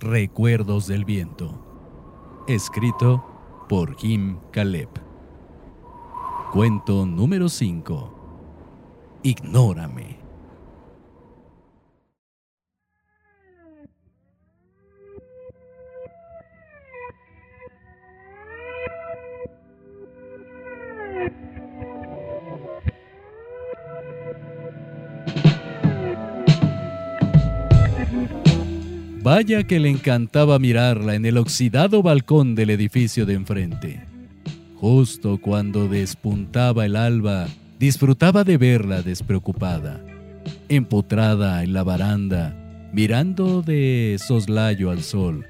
Recuerdos del Viento. Escrito por Jim Caleb. Cuento número 5. Ignórame. Vaya que le encantaba mirarla en el oxidado balcón del edificio de enfrente. Justo cuando despuntaba el alba, disfrutaba de verla despreocupada, empotrada en la baranda, mirando de soslayo al sol,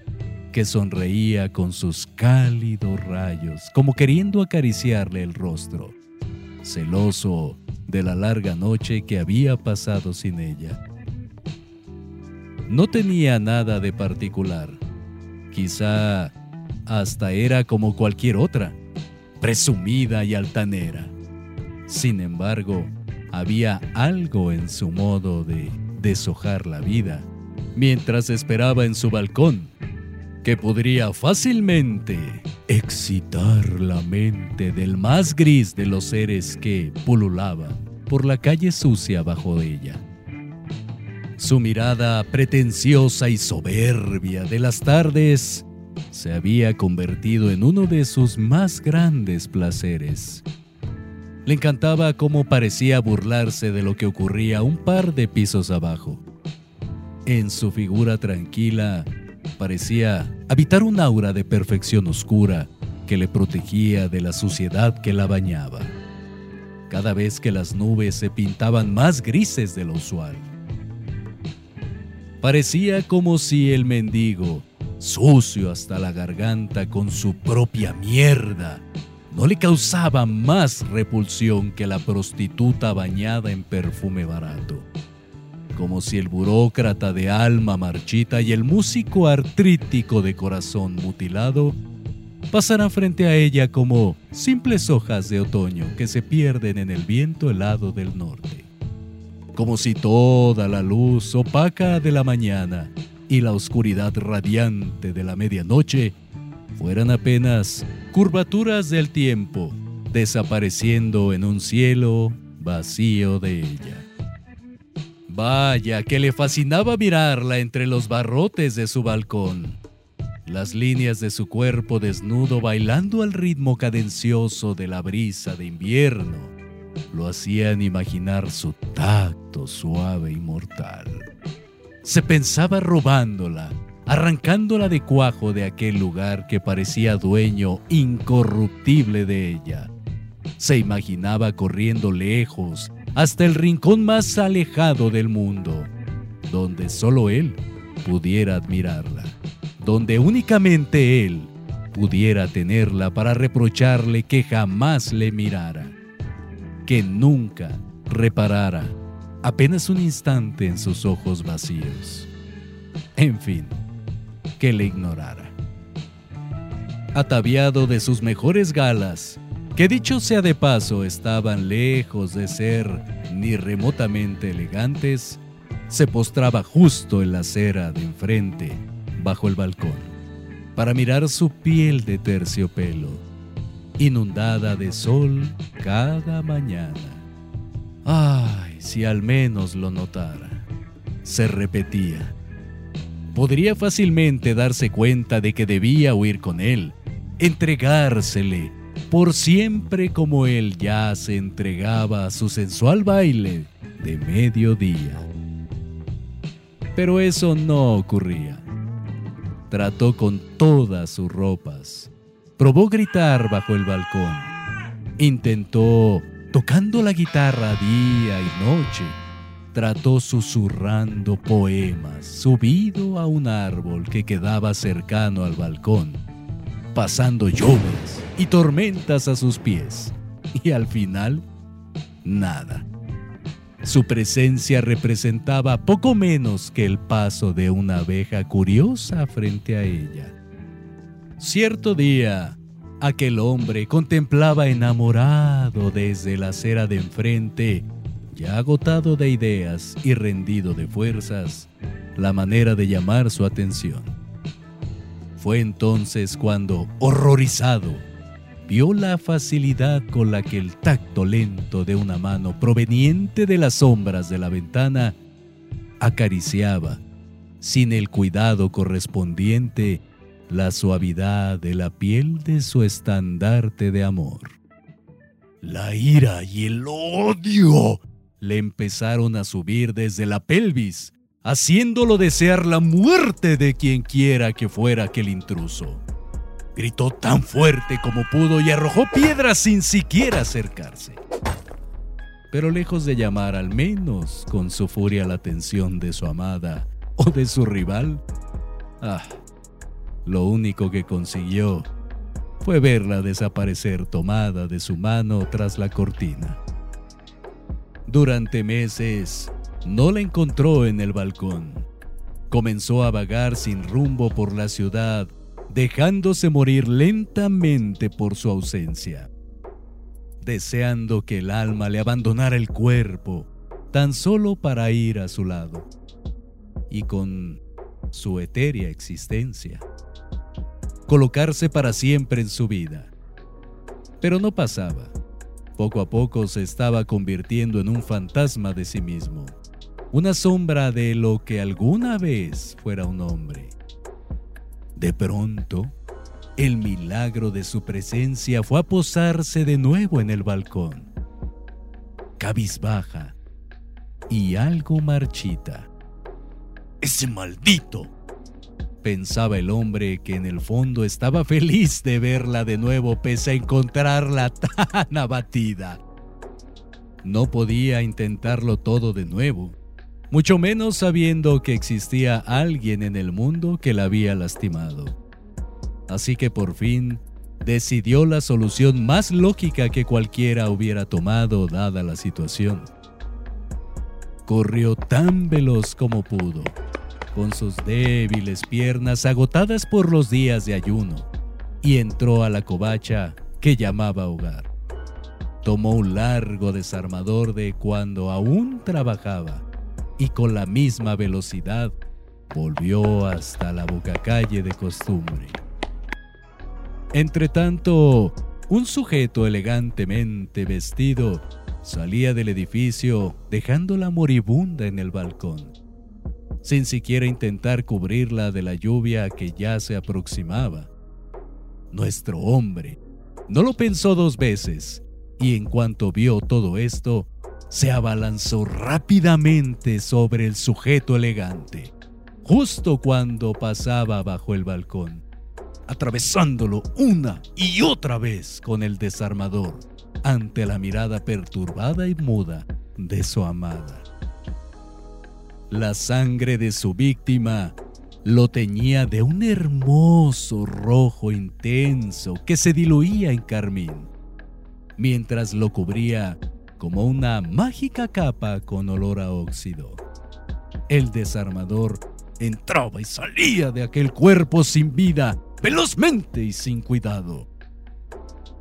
que sonreía con sus cálidos rayos, como queriendo acariciarle el rostro, celoso de la larga noche que había pasado sin ella. No tenía nada de particular. Quizá hasta era como cualquier otra, presumida y altanera. Sin embargo, había algo en su modo de deshojar la vida mientras esperaba en su balcón que podría fácilmente excitar la mente del más gris de los seres que pululaban por la calle sucia bajo ella. Su mirada pretenciosa y soberbia de las tardes se había convertido en uno de sus más grandes placeres. Le encantaba cómo parecía burlarse de lo que ocurría un par de pisos abajo. En su figura tranquila parecía habitar un aura de perfección oscura que le protegía de la suciedad que la bañaba. Cada vez que las nubes se pintaban más grises de lo usual, Parecía como si el mendigo, sucio hasta la garganta con su propia mierda, no le causaba más repulsión que la prostituta bañada en perfume barato. Como si el burócrata de alma marchita y el músico artrítico de corazón mutilado pasaran frente a ella como simples hojas de otoño que se pierden en el viento helado del norte como si toda la luz opaca de la mañana y la oscuridad radiante de la medianoche fueran apenas curvaturas del tiempo, desapareciendo en un cielo vacío de ella. Vaya que le fascinaba mirarla entre los barrotes de su balcón, las líneas de su cuerpo desnudo bailando al ritmo cadencioso de la brisa de invierno lo hacían imaginar su tacto suave y mortal. Se pensaba robándola, arrancándola de cuajo de aquel lugar que parecía dueño incorruptible de ella. Se imaginaba corriendo lejos hasta el rincón más alejado del mundo, donde solo él pudiera admirarla, donde únicamente él pudiera tenerla para reprocharle que jamás le mirara que nunca reparara apenas un instante en sus ojos vacíos. En fin, que le ignorara. Ataviado de sus mejores galas, que dicho sea de paso estaban lejos de ser ni remotamente elegantes, se postraba justo en la acera de enfrente, bajo el balcón, para mirar su piel de terciopelo inundada de sol cada mañana. Ay, si al menos lo notara. Se repetía. Podría fácilmente darse cuenta de que debía huir con él, entregársele, por siempre como él ya se entregaba a su sensual baile de mediodía. Pero eso no ocurría. Trató con todas sus ropas, Probó gritar bajo el balcón. Intentó tocando la guitarra día y noche. Trató susurrando poemas, subido a un árbol que quedaba cercano al balcón, pasando lluvias y tormentas a sus pies. Y al final, nada. Su presencia representaba poco menos que el paso de una abeja curiosa frente a ella. Cierto día, aquel hombre contemplaba enamorado desde la acera de enfrente, ya agotado de ideas y rendido de fuerzas, la manera de llamar su atención. fue entonces cuando, horrorizado, vio la facilidad con la que el tacto lento de una mano proveniente de las sombras de la ventana acariciaba, sin el cuidado correspondiente, la suavidad de la piel de su estandarte de amor. La ira y el odio le empezaron a subir desde la pelvis, haciéndolo desear la muerte de quien quiera que fuera aquel intruso. Gritó tan fuerte como pudo y arrojó piedras sin siquiera acercarse. Pero lejos de llamar al menos con su furia la atención de su amada o de su rival, ah, lo único que consiguió fue verla desaparecer tomada de su mano tras la cortina. Durante meses no la encontró en el balcón. Comenzó a vagar sin rumbo por la ciudad, dejándose morir lentamente por su ausencia, deseando que el alma le abandonara el cuerpo, tan solo para ir a su lado, y con su etérea existencia colocarse para siempre en su vida. Pero no pasaba. Poco a poco se estaba convirtiendo en un fantasma de sí mismo, una sombra de lo que alguna vez fuera un hombre. De pronto, el milagro de su presencia fue a posarse de nuevo en el balcón, cabizbaja y algo marchita. Ese maldito pensaba el hombre que en el fondo estaba feliz de verla de nuevo pese a encontrarla tan abatida. No podía intentarlo todo de nuevo, mucho menos sabiendo que existía alguien en el mundo que la había lastimado. Así que por fin decidió la solución más lógica que cualquiera hubiera tomado dada la situación. Corrió tan veloz como pudo con sus débiles piernas agotadas por los días de ayuno, y entró a la covacha que llamaba hogar. Tomó un largo desarmador de cuando aún trabajaba y con la misma velocidad volvió hasta la bocacalle de costumbre. Entretanto, un sujeto elegantemente vestido salía del edificio dejándola moribunda en el balcón sin siquiera intentar cubrirla de la lluvia que ya se aproximaba. Nuestro hombre no lo pensó dos veces y en cuanto vio todo esto, se abalanzó rápidamente sobre el sujeto elegante, justo cuando pasaba bajo el balcón, atravesándolo una y otra vez con el desarmador ante la mirada perturbada y muda de su amada. La sangre de su víctima lo teñía de un hermoso rojo intenso que se diluía en carmín, mientras lo cubría como una mágica capa con olor a óxido. El desarmador entraba y salía de aquel cuerpo sin vida, velozmente y sin cuidado,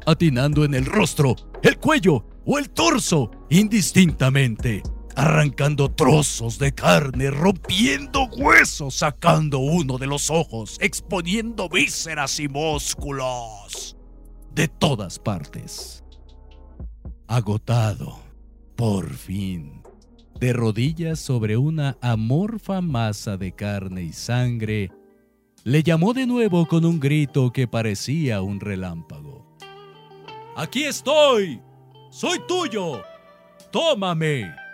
atinando en el rostro, el cuello o el torso indistintamente arrancando trozos de carne, rompiendo huesos, sacando uno de los ojos, exponiendo vísceras y músculos de todas partes. Agotado, por fin, de rodillas sobre una amorfa masa de carne y sangre, le llamó de nuevo con un grito que parecía un relámpago. ¡Aquí estoy! ¡Soy tuyo! ¡Tómame!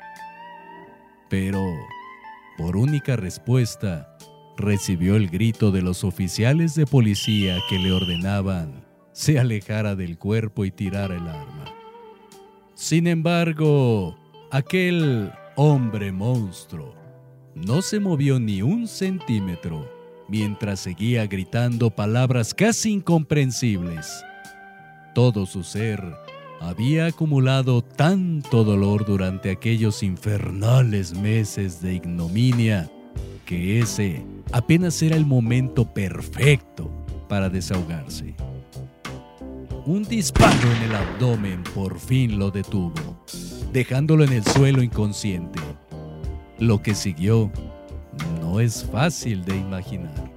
Pero, por única respuesta, recibió el grito de los oficiales de policía que le ordenaban se alejara del cuerpo y tirara el arma. Sin embargo, aquel hombre monstruo no se movió ni un centímetro mientras seguía gritando palabras casi incomprensibles. Todo su ser había acumulado tanto dolor durante aquellos infernales meses de ignominia que ese apenas era el momento perfecto para desahogarse. Un disparo en el abdomen por fin lo detuvo, dejándolo en el suelo inconsciente. Lo que siguió no es fácil de imaginar.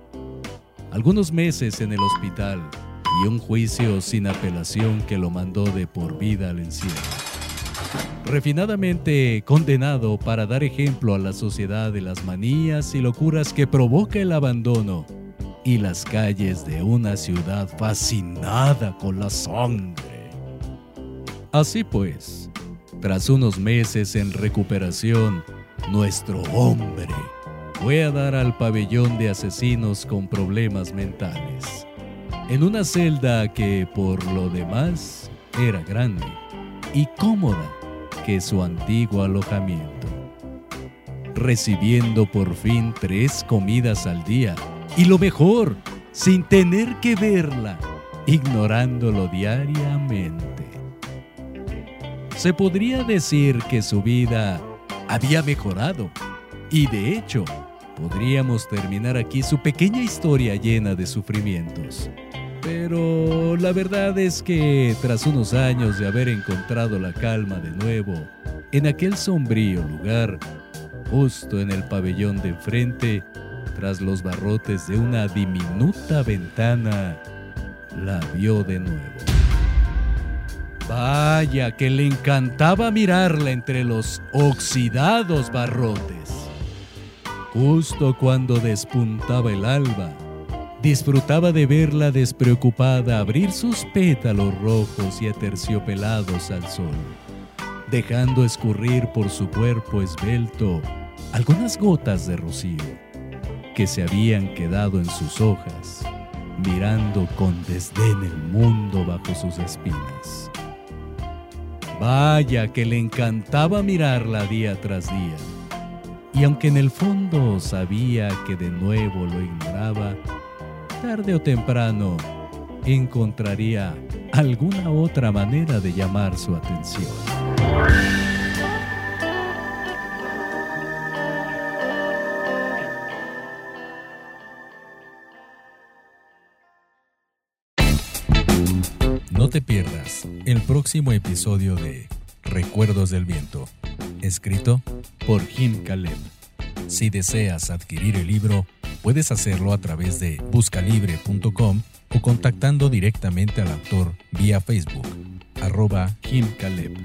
algunos meses en el hospital y un juicio sin apelación que lo mandó de por vida al encierro. Refinadamente condenado para dar ejemplo a la sociedad de las manías y locuras que provoca el abandono y las calles de una ciudad fascinada con la sangre. Así pues, tras unos meses en recuperación, nuestro hombre fue a dar al pabellón de asesinos con problemas mentales, en una celda que por lo demás era grande y cómoda que su antiguo alojamiento, recibiendo por fin tres comidas al día y lo mejor, sin tener que verla, ignorándolo diariamente. Se podría decir que su vida había mejorado y de hecho podríamos terminar aquí su pequeña historia llena de sufrimientos. Pero la verdad es que tras unos años de haber encontrado la calma de nuevo en aquel sombrío lugar, justo en el pabellón de enfrente, tras los barrotes de una diminuta ventana, la vio de nuevo. Vaya que le encantaba mirarla entre los oxidados barrotes. Justo cuando despuntaba el alba, disfrutaba de verla despreocupada abrir sus pétalos rojos y aterciopelados al sol, dejando escurrir por su cuerpo esbelto algunas gotas de rocío que se habían quedado en sus hojas, mirando con desdén el mundo bajo sus espinas. Vaya que le encantaba mirarla día tras día, y aunque en el fondo sabía que de nuevo lo ignoraba, tarde o temprano encontraría alguna otra manera de llamar su atención. No te pierdas el próximo episodio de Recuerdos del Viento, escrito por Jim Caleb. Si deseas adquirir el libro, puedes hacerlo a través de buscalibre.com o contactando directamente al autor vía Facebook, arroba Jim Caleb.